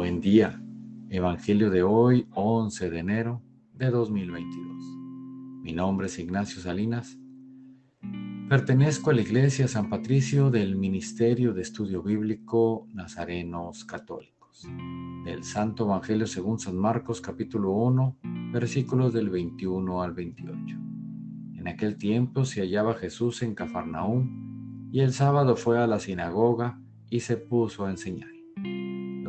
Buen día. Evangelio de hoy, 11 de enero de 2022. Mi nombre es Ignacio Salinas. Pertenezco a la Iglesia San Patricio del Ministerio de Estudio Bíblico Nazarenos Católicos. Del Santo Evangelio según San Marcos capítulo 1, versículos del 21 al 28. En aquel tiempo se hallaba Jesús en Cafarnaúm y el sábado fue a la sinagoga y se puso a enseñar.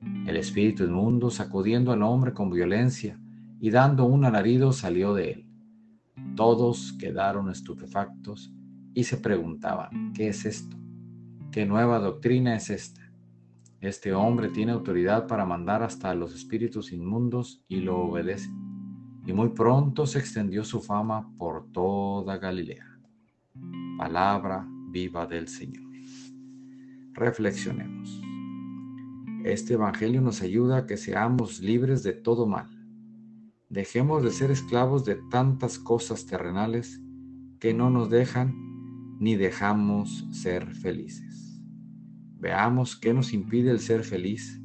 El espíritu inmundo, sacudiendo al hombre con violencia y dando un alarido, salió de él. Todos quedaron estupefactos y se preguntaban, ¿qué es esto? ¿Qué nueva doctrina es esta? Este hombre tiene autoridad para mandar hasta los espíritus inmundos y lo obedece. Y muy pronto se extendió su fama por toda Galilea. Palabra viva del Señor. Reflexionemos. Este Evangelio nos ayuda a que seamos libres de todo mal. Dejemos de ser esclavos de tantas cosas terrenales que no nos dejan ni dejamos ser felices. Veamos qué nos impide el ser feliz,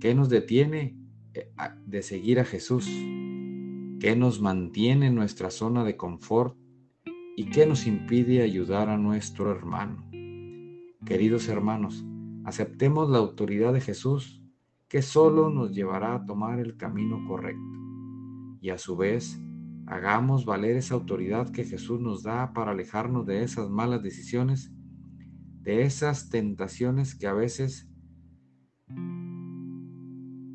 qué nos detiene eh, de seguir a Jesús, qué nos mantiene en nuestra zona de confort y qué nos impide ayudar a nuestro hermano. Queridos hermanos, Aceptemos la autoridad de Jesús, que solo nos llevará a tomar el camino correcto. Y a su vez, hagamos valer esa autoridad que Jesús nos da para alejarnos de esas malas decisiones, de esas tentaciones que a veces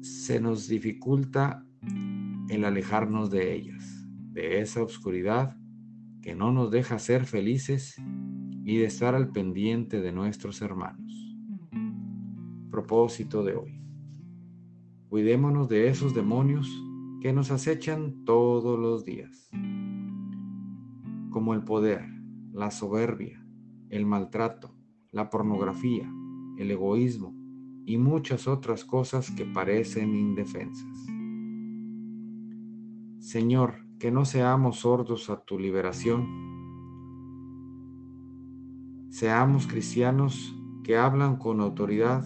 se nos dificulta el alejarnos de ellas, de esa oscuridad que no nos deja ser felices y de estar al pendiente de nuestros hermanos propósito de hoy. Cuidémonos de esos demonios que nos acechan todos los días, como el poder, la soberbia, el maltrato, la pornografía, el egoísmo y muchas otras cosas que parecen indefensas. Señor, que no seamos sordos a tu liberación, seamos cristianos que hablan con autoridad